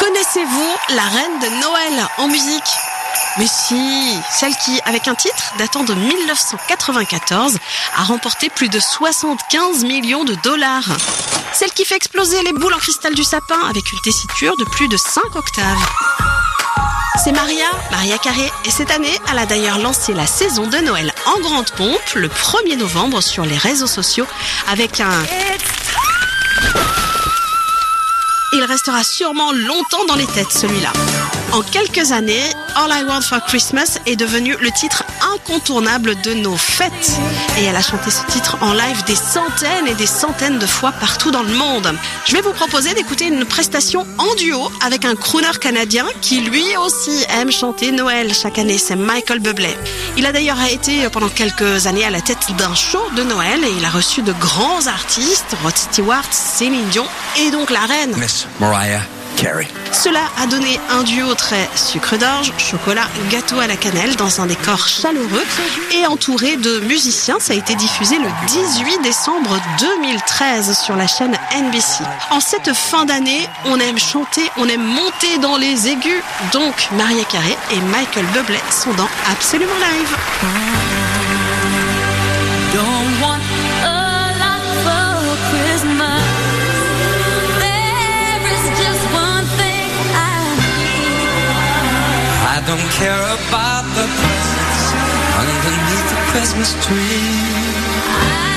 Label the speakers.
Speaker 1: Connaissez-vous la reine de Noël en musique? Mais si, celle qui, avec un titre datant de 1994, a remporté plus de 75 millions de dollars. Celle qui fait exploser les boules en cristal du sapin avec une tessiture de plus de 5 octaves. C'est Maria, Maria Carré, et cette année, elle a d'ailleurs lancé la saison de Noël en grande pompe le 1er novembre sur les réseaux sociaux avec un... Il restera sûrement longtemps dans les têtes celui-là. En quelques années, All I Want for Christmas est devenu le titre incontournable de nos fêtes. Et elle a chanté ce titre en live des centaines et des centaines de fois partout dans le monde. Je vais vous proposer d'écouter une prestation en duo avec un crooner canadien qui lui aussi aime chanter Noël chaque année. C'est Michael Bublé. Il a d'ailleurs été pendant quelques années à la tête d'un show de Noël et il a reçu de grands artistes, Rod Stewart, Céline Dion et donc la reine.
Speaker 2: Miss Mariah Carey.
Speaker 1: Cela a donné un duo très sucre d'orge, chocolat, gâteau à la cannelle dans un décor chaleureux et entouré de musiciens. Ça a été diffusé le 18 décembre 2013 sur la chaîne NBC. En cette fin d'année, on aime chanter, on aime monter dans les aigus. Donc, Maria Carré et Michael Bublé sont dans Absolument Live.
Speaker 3: Don't want
Speaker 2: I don't care about the presents underneath the Christmas tree.